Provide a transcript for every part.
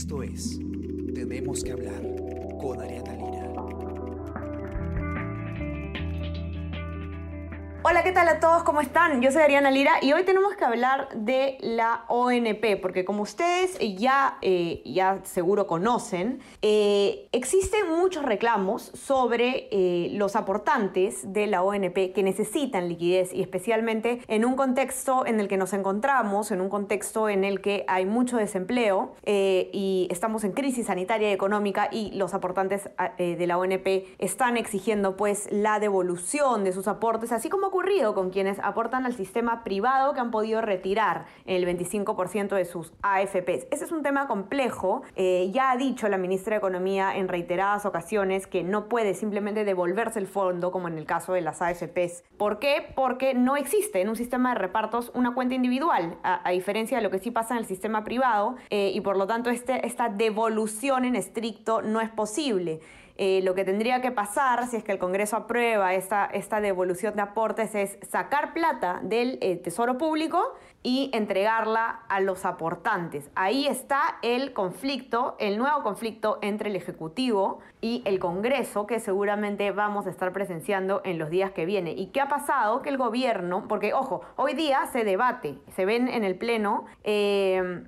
Esto es Tenemos que hablar con Ariana Lira. Hola, ¿qué tal a todos? ¿Cómo están? Yo soy Ariana Lira y hoy tenemos que hablar de la ONP, porque como ustedes ya, eh, ya seguro conocen, eh, existen muchos reclamos sobre eh, los aportantes de la ONP que necesitan liquidez y especialmente en un contexto en el que nos encontramos, en un contexto en el que hay mucho desempleo y estamos en crisis sanitaria y económica y los aportantes de la ONP están exigiendo pues la devolución de sus aportes, así como ocurrido con quienes aportan al sistema privado que han podido retirar el 25% de sus AFPs. Ese es un tema complejo. Eh, ya ha dicho la ministra de Economía en reiteradas ocasiones que no puede simplemente devolverse el fondo como en el caso de las AFPs. ¿Por qué? Porque no existe en un sistema de repartos una cuenta individual, a, diferencia de lo que sí pasa en el sistema privado, eh, y por lo tanto este, esta devolución en estricto no es posible. Eh, lo que tendría que pasar si es que el Congreso aprueba esta, esta devolución de aportes es sacar plata del eh, Tesoro Público y entregarla a los aportantes. Ahí está el conflicto, el nuevo conflicto entre el Ejecutivo y el Congreso que seguramente vamos a estar presenciando en los días que vienen. ¿Y qué ha pasado? Que el gobierno, porque ojo, hoy día se debate, se ven en el Pleno. Eh,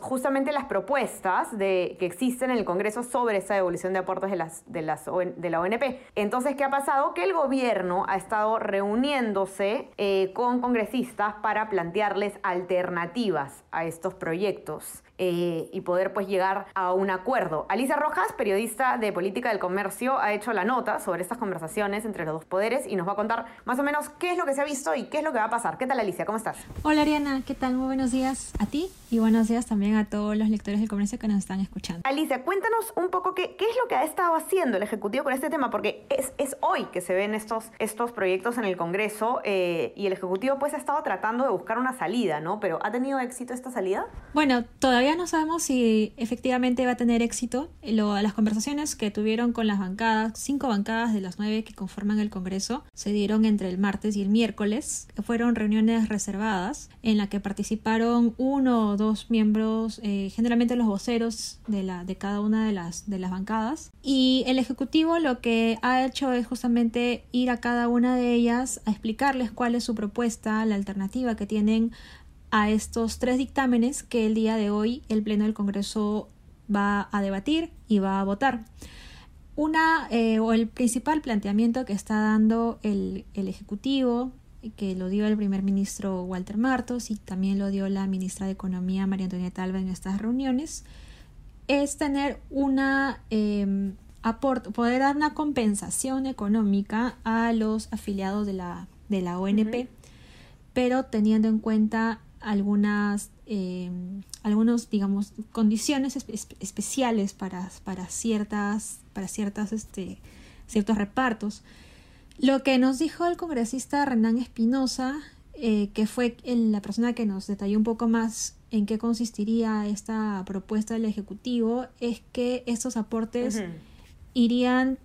justamente las propuestas que existen en el Congreso sobre esa devolución de aportes de la ONP. Entonces, ¿qué ha pasado? Que el gobierno ha estado reuniéndose eh, con congresistas para plantearles alternativas a estos proyectos eh, y poder pues llegar a un acuerdo. Alicia Rojas, periodista de Política del Comercio, ha hecho la nota sobre estas conversaciones entre los dos poderes y nos va a contar más o menos qué es lo que se ha visto y qué es lo que va a pasar. ¿Qué tal Alicia? ¿Cómo estás? Hola Ariana, ¿qué tal? Muy buenos días a ti y buenos días también a todos los lectores del comercio que nos están escuchando. Alicia, cuéntanos un poco qué, qué es lo que ha estado haciendo el Ejecutivo con este tema, porque es, es hoy que se ven estos, estos proyectos en el Congreso eh, y el Ejecutivo pues ha estado tratando de buscar una salida, ¿no? Pero ¿ha tenido éxito esta salida? Bueno, todavía no sabemos si efectivamente va a tener éxito. Lo, las conversaciones que tuvieron con las bancadas, cinco bancadas de las nueve que conforman el Congreso, se dieron entre el martes y el miércoles, que fueron reuniones reservadas en la que participaron uno o dos miembros miembros, eh, generalmente los voceros de, la, de cada una de las, de las bancadas. Y el Ejecutivo lo que ha hecho es justamente ir a cada una de ellas a explicarles cuál es su propuesta, la alternativa que tienen a estos tres dictámenes que el día de hoy el Pleno del Congreso va a debatir y va a votar. Una eh, o el principal planteamiento que está dando el, el Ejecutivo que lo dio el primer ministro Walter Martos y también lo dio la ministra de Economía María Antonieta Alba en estas reuniones, es tener una eh, poder dar una compensación económica a los afiliados de la, de la ONP, pero teniendo en cuenta algunas eh, algunos digamos condiciones especiales para, para ciertas para ciertas este ciertos repartos lo que nos dijo el congresista Renan Espinosa, eh, que fue la persona que nos detalló un poco más en qué consistiría esta propuesta del Ejecutivo, es que estos aportes irían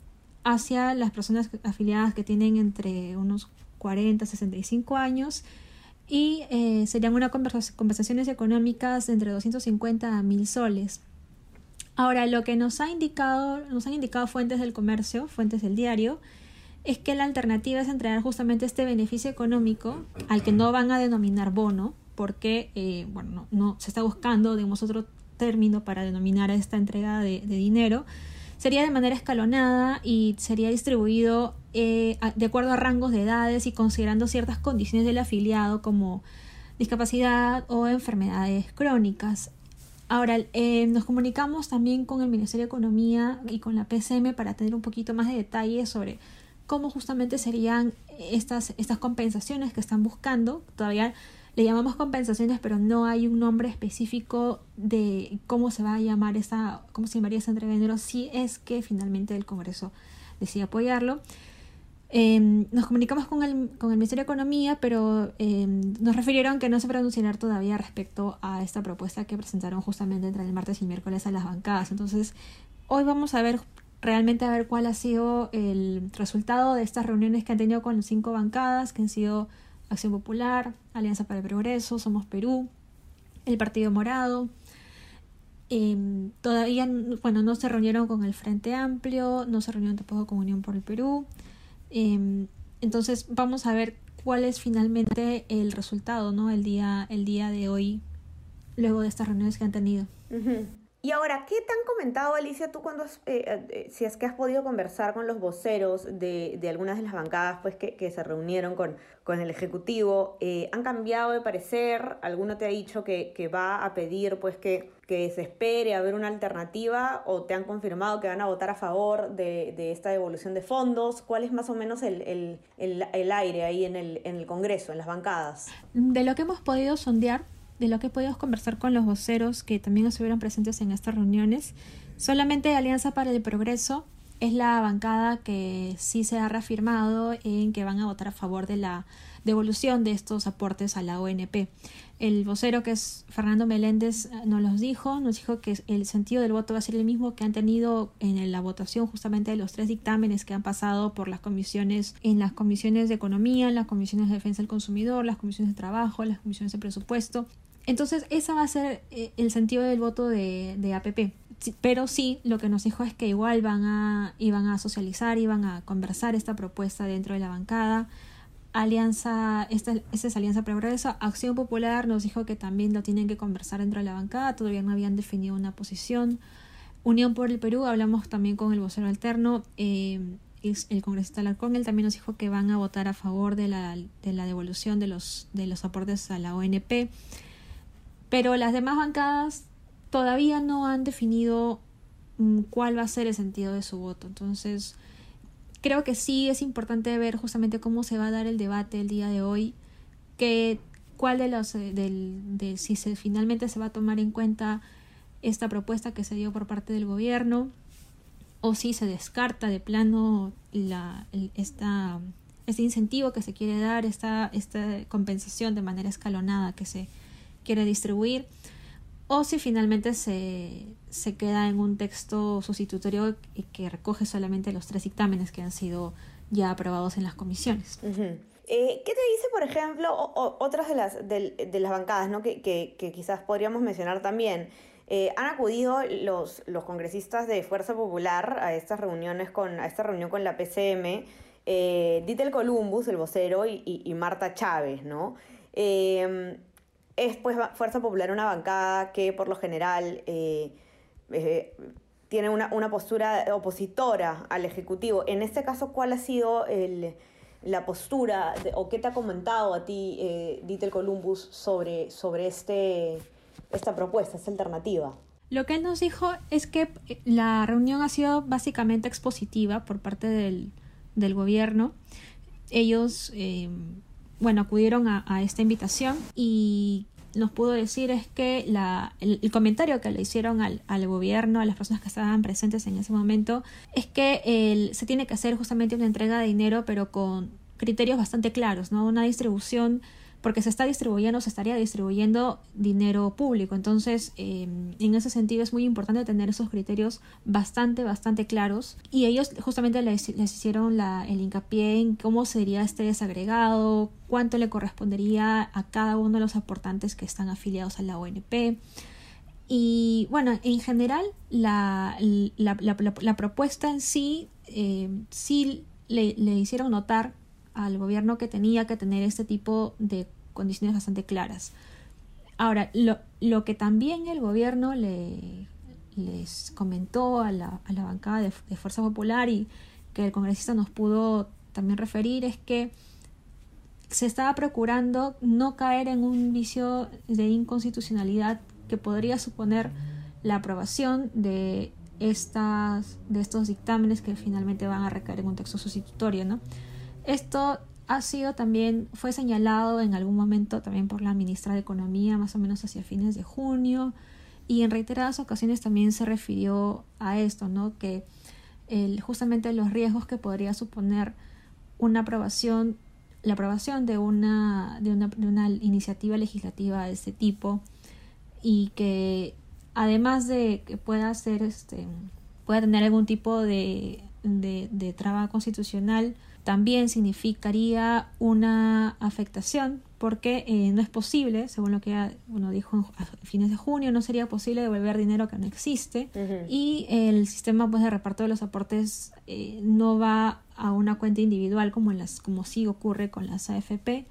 hacia las personas afiliadas que tienen entre unos 40 65 años y eh, serían unas conversaciones económicas de entre 250 a 1000 soles. Ahora, lo que nos ha indicado, nos han indicado fuentes del comercio, fuentes del diario, es que la alternativa es entregar justamente este beneficio económico al que no van a denominar bono, porque eh, bueno, no, se está buscando, digamos, otro término para denominar esta entrega de, dinero, sería de manera escalonada y sería distribuido eh, de acuerdo a rangos de edades y considerando ciertas condiciones del afiliado como discapacidad o enfermedades crónicas. Ahora, eh, nos comunicamos también con el Ministerio de Economía y con la PCM para tener un poquito más de detalles sobre cómo justamente serían estas, estas compensaciones que están buscando. Todavía le llamamos compensaciones, pero no hay un nombre específico de cómo se va a llamar esa, cómo se llamaría esa entrega de dinero si es que finalmente el Congreso decide apoyarlo. Em, nos comunicamos con el, con el Ministerio de Economía, pero em, nos refirieron que no se pronunciará todavía respecto a esta propuesta que presentaron justamente entre el martes y el miércoles a las bancadas. Entonces, hoy vamos a ver realmente a ver cuál ha sido el resultado de estas reuniones que han tenido con cinco bancadas, que han sido Acción Popular, Alianza para el Progreso, Somos Perú, el Partido Morado. Em, todavía, bueno, no se reunieron con el Frente Amplio, no se reunieron tampoco con Unión por el Perú. Em, entonces vamos a ver cuál es finalmente el resultado, ¿no? El día, el día de hoy, luego de estas reuniones que han tenido. Y ahora, ¿qué te han comentado, Alicia, tú cuando, eh, eh, si es que has podido conversar con los voceros de, de algunas de las bancadas pues, que, que se reunieron con, con el Ejecutivo? Eh, ¿Han cambiado de parecer? ¿Alguno te ha dicho que, que va a pedir pues, que, que, se espere a ver una alternativa o te han confirmado que van a votar a favor de, de esta devolución de fondos? ¿Cuál es más o menos el, el, el, el aire ahí en el, en el Congreso, en las bancadas? De lo que hemos podido sondear, de lo que he podido conversar con los voceros que también estuvieron presentes en estas reuniones, solamente Alianza para el Progreso es la bancada que sí se ha reafirmado en que van a votar a favor de la devolución de estos aportes a la ONP. El vocero, que es Fernando Meléndez, nos los dijo, nos dijo que el sentido del voto va a ser el mismo que han tenido en la votación justamente de los tres dictámenes que han pasado por las comisiones, en las comisiones de economía, en las comisiones de defensa del consumidor, las comisiones de trabajo, las comisiones de presupuesto. Entonces, ese va a ser eh, el sentido del voto de, de APP. Pero sí, lo que nos dijo es que igual van a, iban a socializar, iban a conversar esta propuesta dentro de la bancada. Alianza, esta, esta es Alianza Progreso. Acción Popular nos dijo que también lo tienen que conversar dentro de la bancada, todavía no habían definido una posición. Unión por el Perú, hablamos también con el vocero alterno, eh, el congresista Larcón, él también nos dijo que van a votar a favor de la, de la devolución de los, de los aportes a la ONP. Pero las demás bancadas todavía no han definido mm, cuál va a ser el sentido de su voto. Entonces, creo que sí es importante ver justamente cómo se va a dar el debate el día de hoy, que cuál de los eh, del, de si se finalmente se va a tomar en cuenta esta propuesta que se dio por parte del gobierno o si se descarta de plano la, esta, este incentivo que se quiere dar, esta, esta compensación de manera escalonada que se quiere distribuir o si finalmente se, se queda en un texto sustitutorio y que recoge solamente los tres dictámenes que han sido ya aprobados en las comisiones. eh, ¿Qué te dice, por ejemplo, otras de las, de, las bancadas ¿no? que, que, quizás podríamos mencionar también? Eh, han acudido los, los congresistas de Fuerza Popular a estas reuniones con, a esta reunión con la PCM, eh, Columbus, el vocero, y, y, y Marta Chávez, ¿no? Eh, es pues Fuerza Popular una bancada que por lo general eh, eh, tiene una, una, postura opositora al Ejecutivo. En este caso, ¿cuál ha sido el, la postura o qué te ha comentado a ti, eh, Dieter Columbus, sobre, sobre este, esta propuesta, esta alternativa? Lo que él nos dijo es que la reunión ha sido básicamente expositiva por parte del, del gobierno. Ellos eh, bueno, acudieron a, a, esta invitación y nos pudo decir es que la, el, el, comentario que le hicieron al, al, gobierno, a las personas que estaban presentes en ese momento, es que el, se tiene que hacer justamente una entrega de dinero, pero con criterios bastante claros, ¿no? Una distribución porque se está distribuyendo, se estaría distribuyendo dinero público. Entonces, eh, en ese sentido es muy importante tener esos criterios bastante, bastante claros. Y ellos justamente les, hicieron el hincapié en cómo sería este desagregado, cuánto le correspondería a cada uno de los aportantes que están afiliados a la ONP. Y bueno, en general, la, la propuesta en sí, eh, sí le, le hicieron notar al gobierno que tenía que tener este tipo de condiciones bastante claras. Ahora, lo, lo que también el gobierno le, les comentó a la, a la bancada de, Fuerza Popular y que el congresista nos pudo también referir es que se estaba procurando no caer en un vicio de inconstitucionalidad que podría suponer la aprobación de estas de estos dictámenes que finalmente van a recaer en un texto sustitutorio, ¿no? Esto ha sido también, fue señalado en algún momento también por la ministra de Economía, más o menos hacia fines de junio, y en reiteradas ocasiones también se refirió a esto, ¿no? Que el, justamente los riesgos que podría suponer una aprobación, la aprobación de una, de una, de una iniciativa legislativa de este tipo, y que además de que pueda ser este pueda tener algún tipo de, de, de traba constitucional, también significaría una afectación porque eh, no es posible, según lo que uno dijo a fines de junio, no sería posible devolver dinero que no existe y el sistema pues, de reparto de los aportes eh, no va a una cuenta individual como, en las, como sí ocurre con las AFP,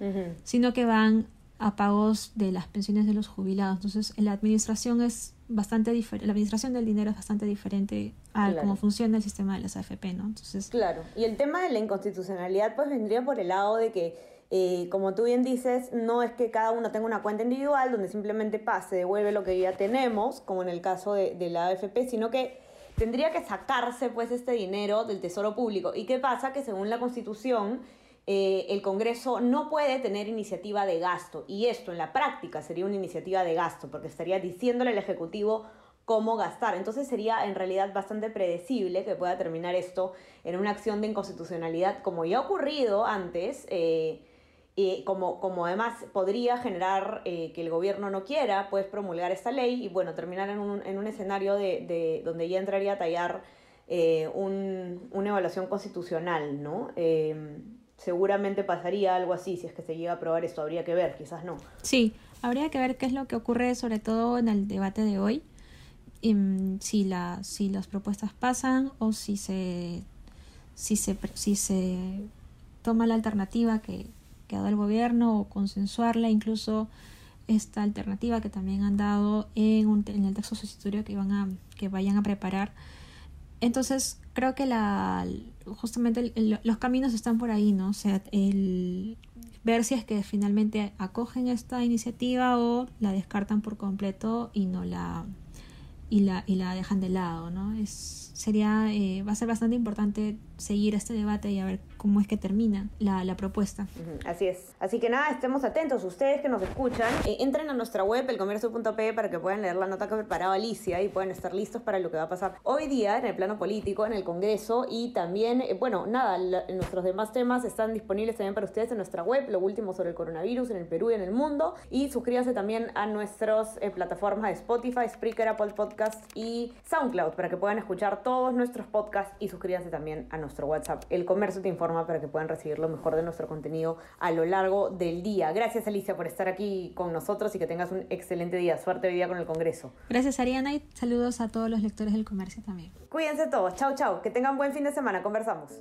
sino que van a pagos de las pensiones de los jubilados. Entonces, la administración es bastante diferente, la administración del dinero es bastante diferente a cómo funciona el sistema de las AFP, ¿no? Entonces, claro. Y el tema de la inconstitucionalidad pues vendría por el lado de que eh, como tú bien dices, no es que cada uno tenga una cuenta individual donde simplemente pase, devuelve lo que ya tenemos, como en el caso de, de la AFP, sino que tendría que sacarse pues este dinero del tesoro público. ¿Y qué pasa? Que según la Constitución, eh, el Congreso no puede tener iniciativa de gasto. Y esto en la práctica sería una iniciativa de gasto, porque estaría diciéndole al Ejecutivo cómo gastar. Entonces sería en realidad bastante predecible que pueda terminar esto en una acción de inconstitucionalidad, como ya ha ocurrido antes. Eh, y como, como además podría generar eh, que el gobierno no quiera, pues promulgar esta ley y bueno, terminar en un, en un escenario de, de, donde ya entraría a tallar un, una evaluación constitucional, ¿no? Seguramente pasaría algo así, si es que se llega a aprobar esto, habría que ver, quizás no. Sí, habría que ver qué es lo que ocurre sobre todo en el debate de hoy, mm, si, la, si las propuestas pasan o si se, si se, si se toma la alternativa que, que ha dado el gobierno o consensuarla, incluso esta alternativa que también han dado en, un, en el texto sustitutorio que, van a, que vayan a preparar. Entonces, creo que la, justamente los caminos están por ahí, ¿no? O sea, el ver si es que finalmente acogen esta iniciativa o la descartan por completo y no la y la y la dejan de lado, ¿no? Es sería eh, va a ser bastante importante seguir este debate y a ver cómo es que termina la, la propuesta. Así es. Así que nada, estemos atentos. Ustedes que nos escuchan, eh, entren a nuestra web, elcomercio.pe, para que puedan leer la nota que ha preparado Alicia y puedan estar listos para lo que va a pasar hoy día en el plano político, en el Congreso y también, eh, bueno, nada, nuestros demás temas están disponibles también para ustedes en nuestra web, lo último sobre el coronavirus en el Perú y en el mundo. Y suscríbanse también a nuestras eh, plataformas de Spotify, Spreaker, Apple Podcasts y SoundCloud para que puedan escuchar todos nuestros podcasts y suscríbanse también a nuestro WhatsApp. El Comercio te informa para que puedan recibir lo mejor de nuestro contenido a lo largo del día. Gracias Alicia por estar aquí con nosotros y que tengas un excelente día. Suerte hoy día con el Congreso. Gracias Ariana y saludos a todos los lectores del comercio también. Cuídense todos. Chao, chao. Que tengan buen fin de semana. Conversamos.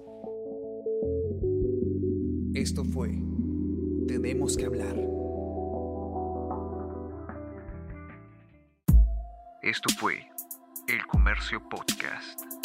Esto fue Tenemos que hablar. Esto fue El Comercio Podcast.